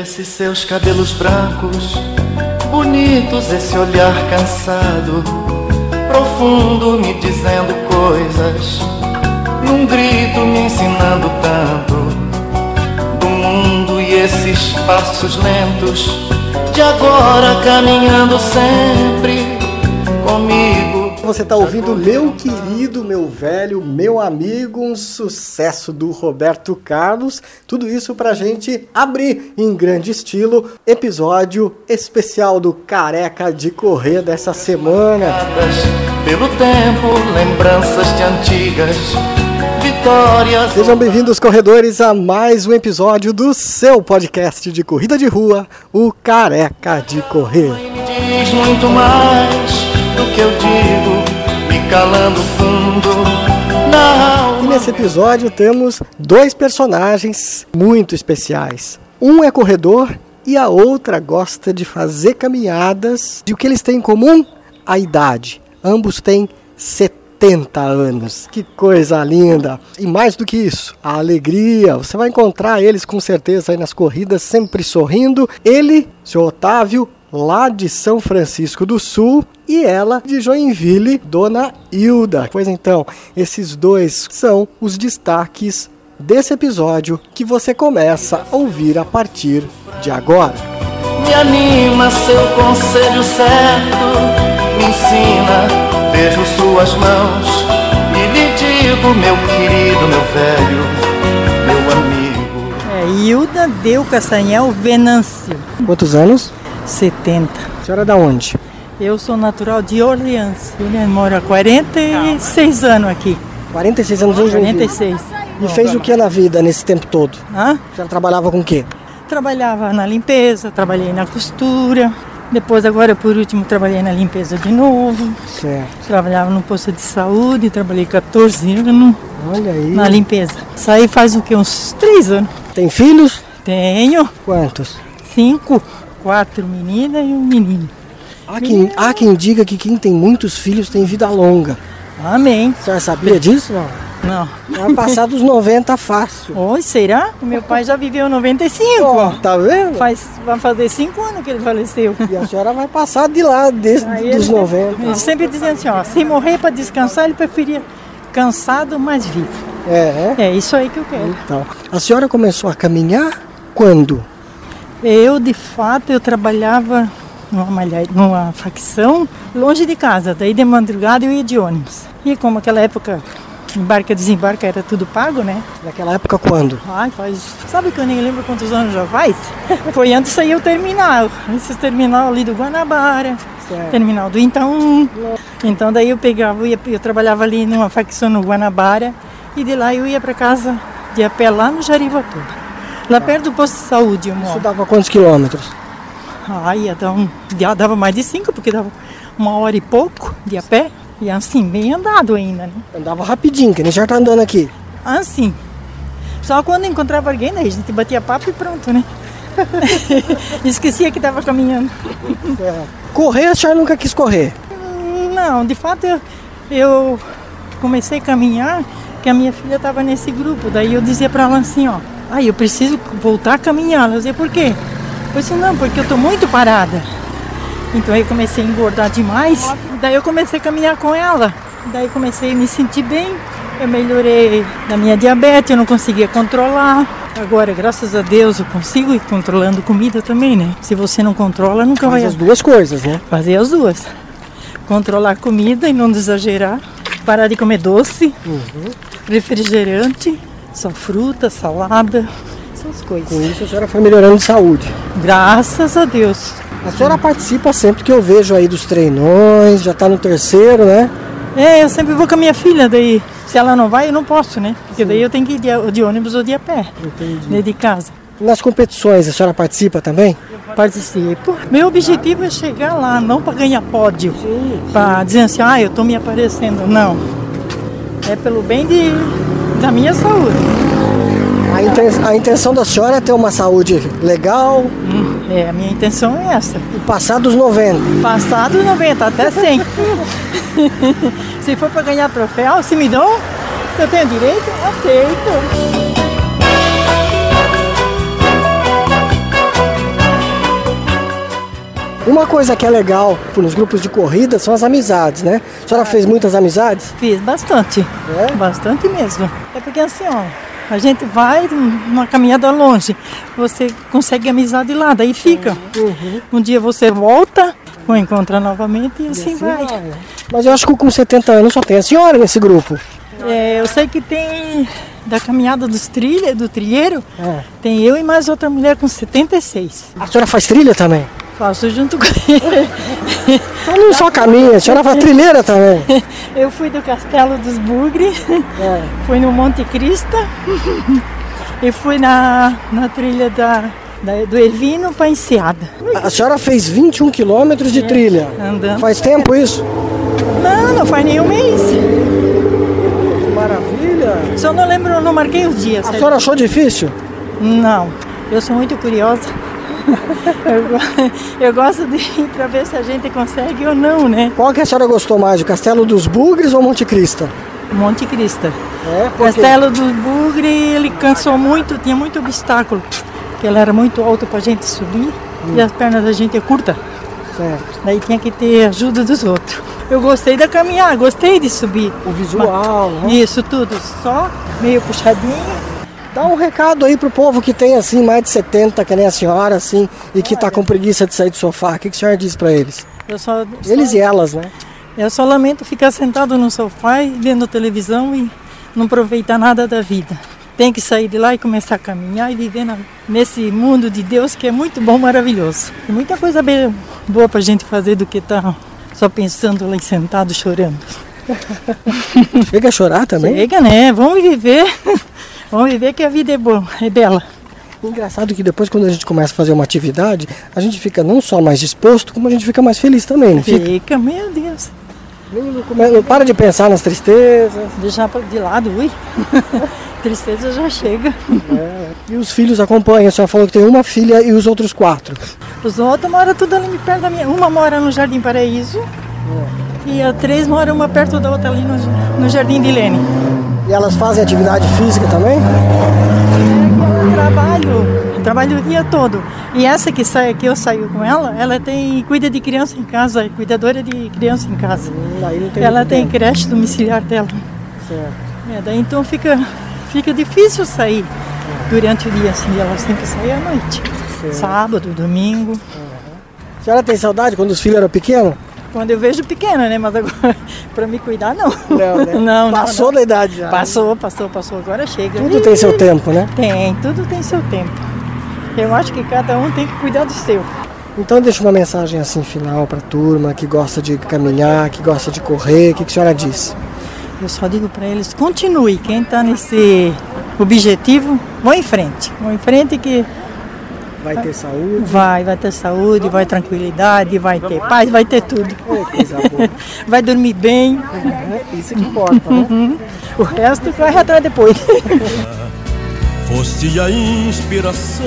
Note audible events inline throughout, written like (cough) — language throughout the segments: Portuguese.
Esses seus cabelos brancos, bonitos, esse olhar cansado, profundo, me dizendo coisas, num grito me ensinando tanto do mundo e esses passos lentos de agora caminhando sempre comigo você está ouvindo meu querido, meu velho, meu amigo, um sucesso do Roberto Carlos. Tudo isso para gente abrir em grande estilo episódio especial do Careca de Correr dessa semana. Pelo tempo, lembranças de antigas vitórias. Sejam bem-vindos, corredores, a mais um episódio do seu podcast de corrida de rua, o Careca de Correr. Diz muito mais do que eu digo, me calando fundo alma. E nesse episódio temos dois personagens muito especiais. Um é corredor e a outra gosta de fazer caminhadas. E o que eles têm em comum? A idade. Ambos têm 70 anos. Que coisa linda! E mais do que isso, a alegria. Você vai encontrar eles com certeza aí nas corridas, sempre sorrindo. Ele, seu Otávio, lá de São Francisco do Sul, e ela de Joinville, Dona Hilda. Pois então, esses dois são os destaques desse episódio que você começa a ouvir a partir de agora. Me anima seu conselho certo, me ensina, beijo suas mãos e lhe digo, meu querido, meu velho, meu amigo. É Hilda Deu Castanhel Venâncio, Quantos anos? 70. A senhora é da onde? Eu sou natural de Orleans. Eu moro há 46 anos aqui. 46 anos Joinville. 46. E fez o que na vida nesse tempo todo? Hã? A senhora trabalhava com o quê? Trabalhava na limpeza, trabalhei na costura. Depois, agora por último, trabalhei na limpeza de novo. Certo. Trabalhava no posto de saúde, trabalhei 14 anos Olha aí. na limpeza. Saí faz o que? Uns 3 anos. Tem filhos? Tenho Quantos? cinco, quatro meninas e um menino. Há quem, há quem diga que quem tem muitos filhos tem vida longa. Amém. A senhora sabia disso? Não. Não. Vai passar dos 90 fácil. Oi, será? O meu pai já viveu 95. Ó, tá vendo? Faz, vai fazer cinco anos que ele faleceu. E a senhora vai passar de lá, desde Aí dos ele, 90. ele sempre dizia assim, ó, se morrer para descansar, ele preferia cansado, mas vivo. É, é. É isso aí que eu quero. Então, a senhora começou a caminhar quando? Eu, de fato, eu trabalhava numa, malha- numa facção longe de casa. Daí de madrugada eu ia de ônibus. E como aquela época embarca e desembarca era tudo pago, né? Naquela época quando? Ai, faz. Sabe que eu nem lembro quantos anos já faz? (laughs) Foi antes sair o terminal. Esse terminal ali do Guanabara, Certo. terminal do Itaú. Então daí eu pegava, eu, ia, eu trabalhava ali numa facção no Guanabara e de lá eu ia para casa de a pé lá no Jarivatuba. Lá perto do posto de saúde eu Isso moro. dava quantos quilômetros? Ai, ia dar um, já dava mais de cinco, porque dava uma hora e pouco de a pé. E assim, bem andado ainda, né? Andava rapidinho, que nem senhora tá andando aqui. Assim. Só quando encontrava alguém, daí a gente batia papo e pronto, né? (laughs) Esquecia que estava caminhando. Correr, a senhora nunca quis correr. Não, de fato eu, eu comecei a caminhar, que a minha filha estava nesse grupo. Daí eu dizia para ela assim, ó, ai, eu preciso voltar a caminhar. Ela dizia, por quê? Eu disse, não, porque eu tô muito parada. Então aí eu comecei a engordar demais. Daí eu comecei a caminhar com ela. Daí comecei a me sentir bem. Eu melhorei da minha diabetes, eu não conseguia controlar. Agora, graças a Deus, eu consigo ir controlando comida também, né? Se você não controla, nunca Faz vai as duas coisas, né? Fazer as duas. Controlar a comida e não exagerar. Parar de comer doce, refrigerante, só fruta, salada, essas Com coisas. isso a senhora foi melhorando de saúde. Graças a Deus. A senhora participa sempre que eu vejo aí dos treinões, já tá no terceiro, né? É, eu sempre vou com a minha filha, daí se ela não vai, eu não posso, né? Porque daí eu tenho que ir de, de ônibus ou de a pé, Entendi. né, de casa. Nas competições, a senhora participa também? Participo. Meu objetivo é chegar lá, não para ganhar pódio, para dizer assim, ah, eu estou me aparecendo. Não. É pelo bem de, da minha saúde. A, inten- a intenção da senhora é ter uma saúde legal Hum, É, a minha intenção é essa. e passar dos 90. Passado 90, até 100. (laughs) se for para ganhar troféu, se me dão, eu tenho direito, aceito. Uma coisa que é legal nos grupos de corrida são as amizades, né? A senhora fez muitas amizades? Fiz bastante. É? Bastante mesmo. É porque assim, ó, a gente vai numa caminhada longe, você consegue amizade lá, daí fica. Uhum. Um dia você volta, ou encontra novamente e assim vai. Mas eu acho que com 70 anos só tem a senhora nesse grupo. É, eu sei que tem da caminhada dos trilha, do trilheiro, É. tem eu e mais outra mulher com 76. A senhora faz trilha também? Faço junto com ele. Então não só caminha, a senhora faz trilheira também. Eu fui do Castelo dos Bugre, É. fui no Monte Crista e fui na, na trilha da, da- do Ervino para Enseada. A senhora fez 21 quilômetros de trilha. Andando. Faz tempo isso? Não, não faz nem um mês. Que maravilha! Só não lembro, não marquei os dias. A sabe? senhora achou difícil? Não, eu sou muito curiosa. Eu, go- (laughs) eu gosto de ir para ver se a gente consegue ou não, né? Qual que a senhora gostou mais, o Castelo dos Bugres ou Monte Crista? Monte Crista. É, O Castelo do Bugre, ele cansou muito, tinha muito obstáculo. Porque ele era muito alto para a gente subir e as pernas da gente é curta. Certo. Daí tinha que ter ajuda dos outros. Eu gostei da caminhar, gostei de subir. O visual, né? Isso tudo, só meio puxadinho. Dá um recado aí pro povo que tem assim mais de 70, que nem a senhora, assim, e que tá com preguiça de sair do sofá. O que, que a senhora diz pra eles? Só, Eles só, e elas, né? eu só lamento ficar sentado no sofá e vendo televisão e não aproveitar nada da vida. Tem que sair de lá e começar a caminhar e viver na- nesse mundo de Deus que é muito bom, maravilhoso. Tem muita coisa bem, boa pra gente fazer do que estar só pensando lá sentado chorando. (laughs) Chega a chorar também? Chega, né? Vamos viver. (laughs) Vamos viver que a vida é boa, é bela. Engraçado que depois, quando a gente começa a fazer uma atividade, a gente fica não só mais disposto, como a gente fica mais feliz também, não fica? Fica, meu Deus. Não, não para de pensar nas tristezas. Deixar de lado, ui. (laughs) Tristeza já chega. E os filhos acompanham. A senhora falou que tem uma filha e os outros quatro. Os outros moram tudo ali perto da minha. Uma mora no Jardim Paraíso. E a três moram uma perto da outra ali no, no Jardim de Lene. E elas fazem atividade física também? Eu trabalho, eu trabalho o dia todo. E essa que sai que eu saio com ela, ela tem cuida de criança em casa, é cuidadora de criança em casa. Hum, tem Ela tem tempo. creche domiciliar dela. Certo. É, daí então fica, fica difícil sair durante o dia, assim, ela tem que sair à noite. Sábado, domingo. A senhora tem saudade quando os filhos eram pequenos? Quando eu vejo pequena, né? Mas agora, pra me cuidar, não. Não, né? (laughs) não, Passou não. da idade já. Passou, passou, passou. Agora chega. Tudo tem seu tempo, né? Tem, tudo tem seu tempo. Eu acho que cada um tem que cuidar do seu. Então deixa uma mensagem assim final pra turma que gosta de caminhar, que gosta de correr. O que, que a senhora diz? Eu só digo para eles, continue. Quem está nesse objetivo, vão em frente. Vão em frente que Vai ter saúde. vai, vai ter saúde, vai tranquilidade, vai ter paz, vai ter tudo. (laughs) Vai dormir bem. É Isso que importa, né? O resto corre atrás depois. (laughs) Foste a inspiração,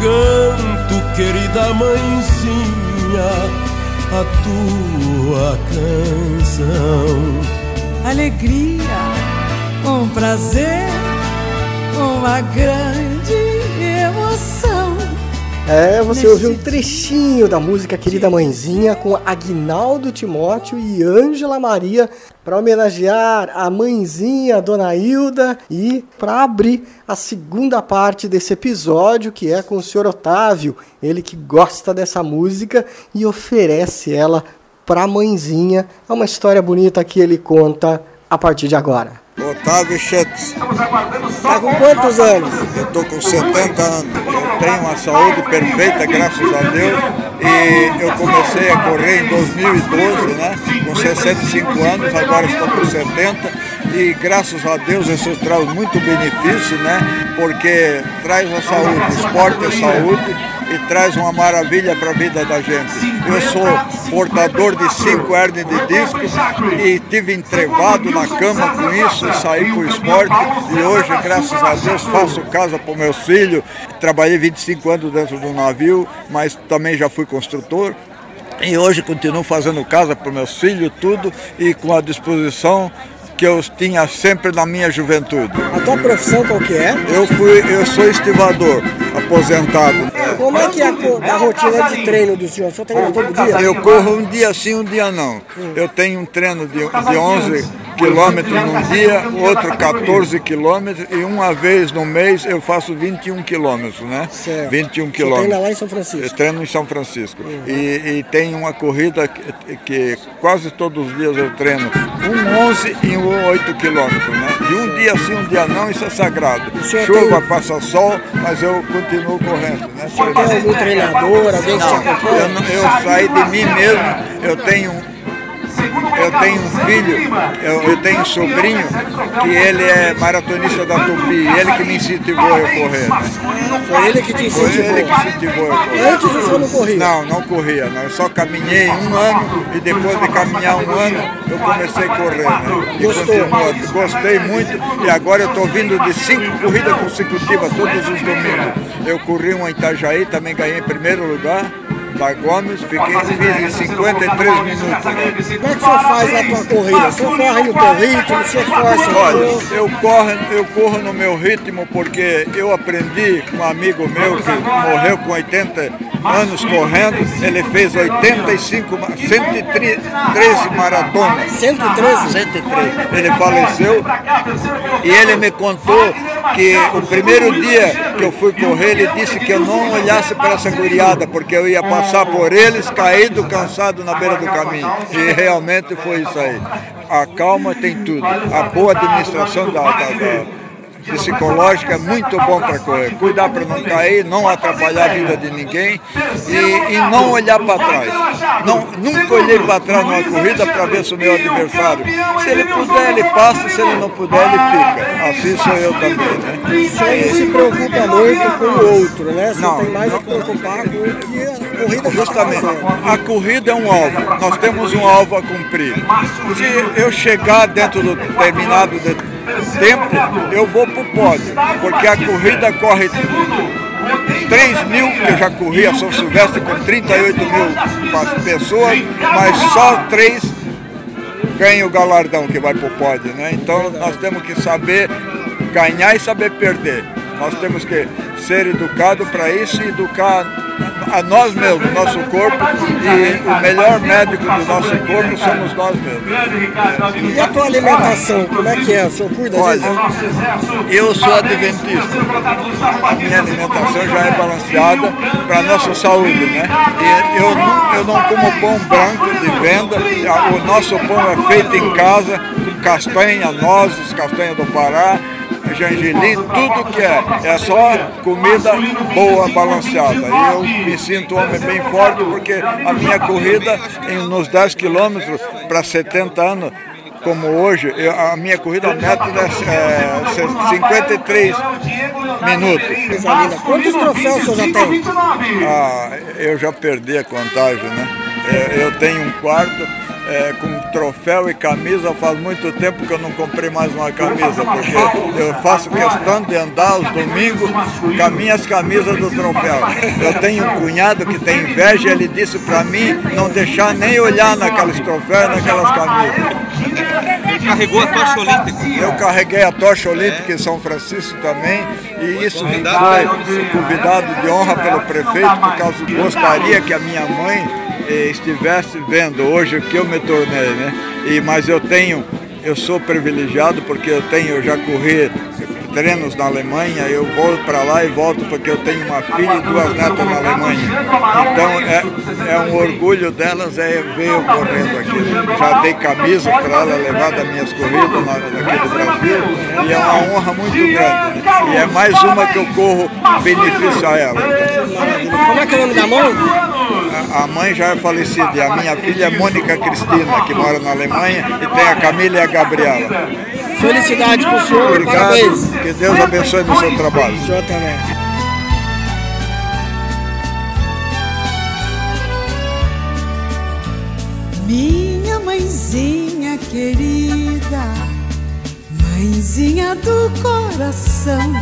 canto querida mãezinha, a tua canção. alegria, um prazer, uma grande. É, você ouviu um trechinho da música Querida Mãezinha com Agnaldo Timóteo e Ângela Maria para homenagear a mãezinha, Dona Hilda, e para abrir a segunda parte desse episódio, que é com o senhor Otávio, ele que gosta dessa música e oferece ela para a mãezinha. É uma história bonita que ele conta a partir de agora. Otávio Schutz, Tá com quantos anos? eu tô com 70 anos. Eu tenho uma saúde perfeita, graças a Deus. E eu comecei a correr em 2012, né? Com 65 anos, agora estou com 70. E graças a Deus isso traz muito benefício, né? Porque traz a saúde, o esporte é saúde e traz uma maravilha para a vida da gente. Eu sou portador de cinco hernias de disco e tive entrevado na cama com isso, saí para o esporte e hoje, graças a Deus, faço casa para meus filhos. Trabalhei 25 anos dentro do navio, mas também já fui construtor. E hoje continuo fazendo casa para meus filhos, tudo, e com a disposição que eu tinha sempre na minha juventude. A tua profissão qual que é? Eu fui, eu sou estivador, aposentado. Como é que é a, a rotina de treino do senhor? O senhor treina todo dia? Eu corro um dia sim, um dia não. Eu tenho um treino de, de 11 quilômetros num dia, outro 14 quilômetros e uma vez no mês eu faço 21 quilômetros, né? Certo. 21 Você quilômetros. treina lá em São Francisco? Eu treino em São Francisco. E, e tem uma corrida que, que quase todos os dias eu treino. Um 11 e um 8 quilômetros, né? De um dia sim, um dia não, isso é sagrado. Chuva, tem- passa sol, mas eu continuo correndo, né? Tem algum treinador, alguém que te Eu, acompanha? não- eu saí de mim mesmo, eu tenho eu tenho um filho, eu, eu tenho um sobrinho que ele é maratonista da Tupi, ele que me incentivou a correr. Né? Foi ele que te Foi ele incentivou. que incentivou a correr. Antes o senhor não corria? Não, não corria, não. Eu só caminhei um ano e depois de caminhar um ano eu comecei a correr. Né? E continuo. Gostei muito e agora eu estou vindo de cinco corridas consecutivas todos os domingos. Eu corri uma em Itajaí, também ganhei em primeiro lugar. Da Gomes, fiquei, fiz em 53 minutos. Como é que o senhor faz na tua corrida? O senhor corre no teu ritmo, o senhor força Olha, eu corro, eu corro no meu ritmo porque eu aprendi com um amigo meu que morreu com 80 anos correndo, ele fez 85, ma- 113 maratonas. 113? 103. Ele faleceu e ele me contou que o primeiro dia que eu fui correr, ele disse que eu não olhasse para essa guriada, porque eu ia passar por eles caído, cansado na beira do caminho. E realmente foi isso aí. A calma tem tudo. A boa administração da, da- da psicológica é muito bom para correr. Cuidar para não cair, não atrapalhar a vida de ninguém e, e não olhar para trás. Não, nunca olhei para trás numa corrida para ver se o meu adversário. Se ele puder, ele passa, se ele não puder, ele fica. Assim sou eu também. Né? Não se preocupa muito com o outro, né? Você Não. tem mais a que preocupar com o que a corrida está Justamente, a corrida é um alvo. Nós temos um alvo a cumprir. Se eu chegar dentro do determinado de- tempo, eu vou para o pódio, porque a corrida corre 3 mil, que eu já corri a São Silvestre com 38 mil pessoas, mas só três ganham o galardão que vai para o pódio. Né? Então nós temos que saber ganhar e saber perder. Nós temos que ser educados para isso e educar a nós mesmos, nosso corpo, e o melhor médico do nosso corpo somos nós mesmos. E a tua alimentação, como é que é? O senhor cuida Olha, eu sou adventista. A minha alimentação já é balanceada para a nossa saúde, né? E eu não, eu não como pão branco de venda. O nosso pão é feito em casa, com castanha, nozes, castanha do Pará, gengelim, tudo que é. É só comida boa, balanceada. E eu me sinto um homem bem forte porque a minha corrida em, nos 10 quilômetros para 70 anos como hoje, a minha corrida método é, é, 53 minutos. Quantos troféus senhor já tem? Ah, eu já perdi a contagem, né? É, Eu tenho um quarto é, com troféu e camisa, faz muito tempo que eu não comprei mais uma camisa, porque eu faço questão de andar aos domingos com as minhas camisas do troféu. Eu tenho um cunhado que tem inveja, ele disse para mim não deixar nem olhar naqueles troféus, naquelas camisas. Carregou a tocha olímpica. Eu carreguei a tocha olímpica em São Francisco também e isso foi convidado de honra pelo prefeito por causa gostaria que a minha mãe estivesse vendo hoje o que eu me tornei, né? E mas eu tenho, eu sou privilegiado porque eu tenho, eu já corri treinos na Alemanha, eu vou para lá e volto porque eu tenho uma filha e duas netas na Alemanha. Então é, é um orgulho delas é ver eu correndo aqui. Já dei camisas para ela levar das minhas corridas na- aqui do Brasil e é uma honra muito grande. né? E é mais uma que eu corro benefício a ela. Como é que é o nome da mãe? A- mãe já é falecida e a minha filha é Mônica Cristina, que mora na Alemanha, e tem a Camila e a Gabriela. Felicidade pro senhor, Obrigado, parabéns. que Deus abençoe no seu trabalho. O senhor também. Minha mãezinha querida, mãezinha do coração.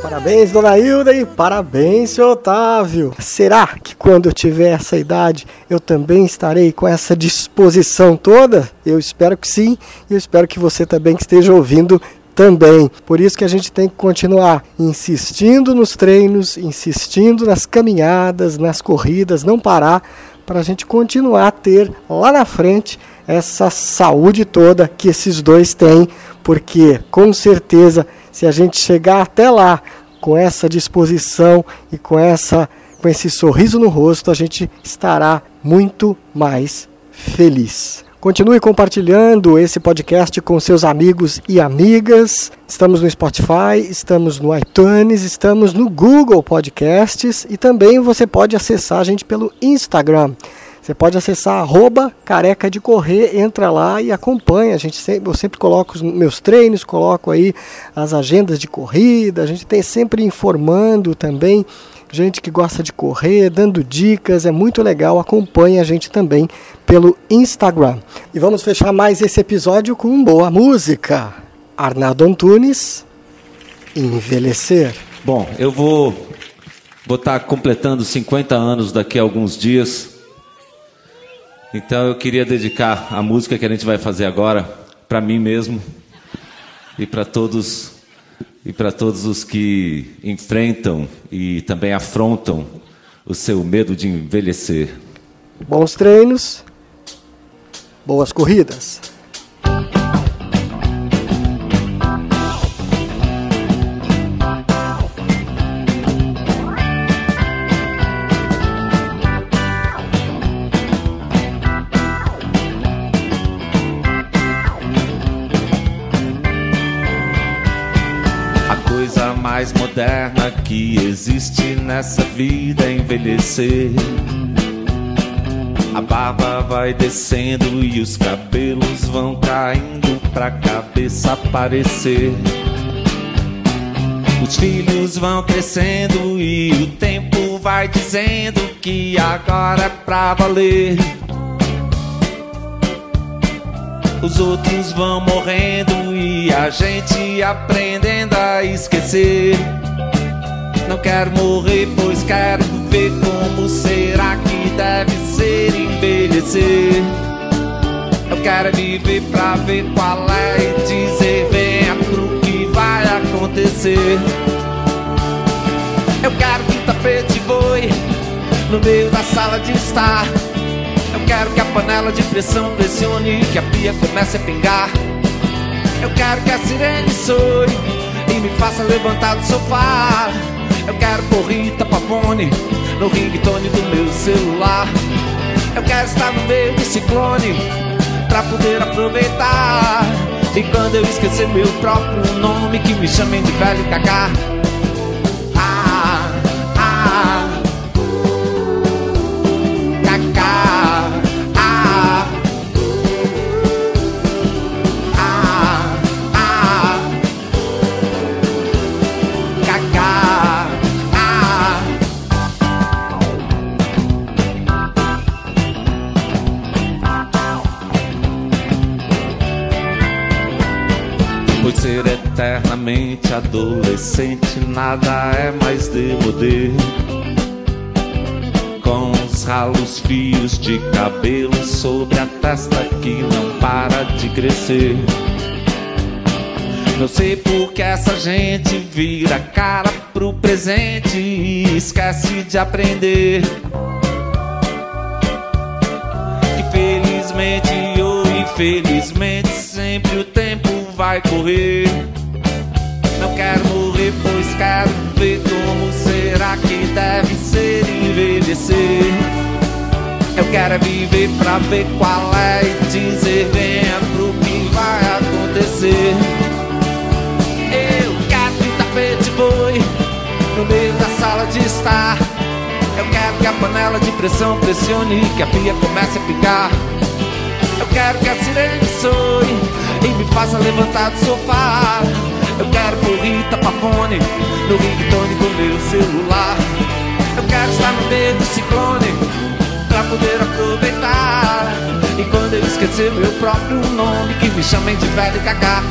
Parabéns, dona Hilda, e parabéns, seu Otávio. Será que quando eu tiver essa idade eu também estarei com essa disposição toda? Eu espero que sim, e eu espero que você também que esteja ouvindo também. Por isso que a gente tem que continuar insistindo nos treinos, insistindo nas caminhadas, nas corridas, não parar para a gente continuar a ter lá na frente essa saúde toda que esses dois têm, porque com certeza se a gente chegar até lá com essa disposição e com essa com esse sorriso no rosto, a gente estará muito mais feliz. Continue compartilhando esse podcast com seus amigos e amigas. Estamos no Spotify, estamos no iTunes, estamos no Google Podcasts e também você pode acessar a gente pelo Instagram. Você pode acessar arroba careca de correr, entra lá e acompanha. A gente sempre, eu sempre coloco os meus treinos, coloco aí as agendas de corrida, a gente tem sempre informando também gente que gosta de correr, dando dicas, é muito legal. Acompanhe a gente também pelo Instagram. E vamos fechar mais esse episódio com boa música. Arnaldo Antunes, Envelhecer. Bom, eu vou estar completando 50 anos daqui a alguns dias. Então eu queria dedicar a música que a gente vai fazer agora para mim mesmo e para todos e para todos os que enfrentam e também afrontam o seu medo de envelhecer. Bons treinos, boas corridas. Mais moderna que existe nessa vida envelhecer. A barba vai descendo e os cabelos vão caindo pra cabeça aparecer. Os filhos vão crescendo e o tempo vai dizendo que agora é pra valer. Os outros vão morrendo e a gente aprendendo a esquecer. Não quero morrer, pois quero ver como será que deve ser envelhecer. Eu quero viver pra ver qual é e dizer venha pro que vai acontecer. Eu quero que o tapete voe no meio da sala de estar. Quero que a panela de pressão pressione e que a pia comece a pingar. Eu quero que a sirene soe e me faça levantar do sofá. Eu quero porrita papone no ringtone do meu celular. Eu quero estar no meio do ciclone pra poder aproveitar. E quando eu esquecer meu próprio nome, que me chamem de velho cacá. Eternamente adolescente, nada é mais demodê. Com os ralos fios de cabelo sobre a testa que não para de crescer. Não sei por que essa gente vira cara pro presente e esquece de aprender. Que felizmente ou infelizmente sempre o tempo vai correr quero morrer, pois quero ver como será que deve ser envelhecer. Eu quero viver pra ver qual é e dizer venha pro que vai acontecer. Eu quero que o tapete voe no meio da sala de estar. Eu quero que a panela de pressão pressione e que a pia comece a picar. Eu quero que a sirene soe e me faça levantar do sofá. Eu quero porrita papone no ringtone do meu celular. Eu quero estar no meio do ciclone pra poder aproveitar. E quando eu esquecer meu próprio nome, que me chamem de velho cacá.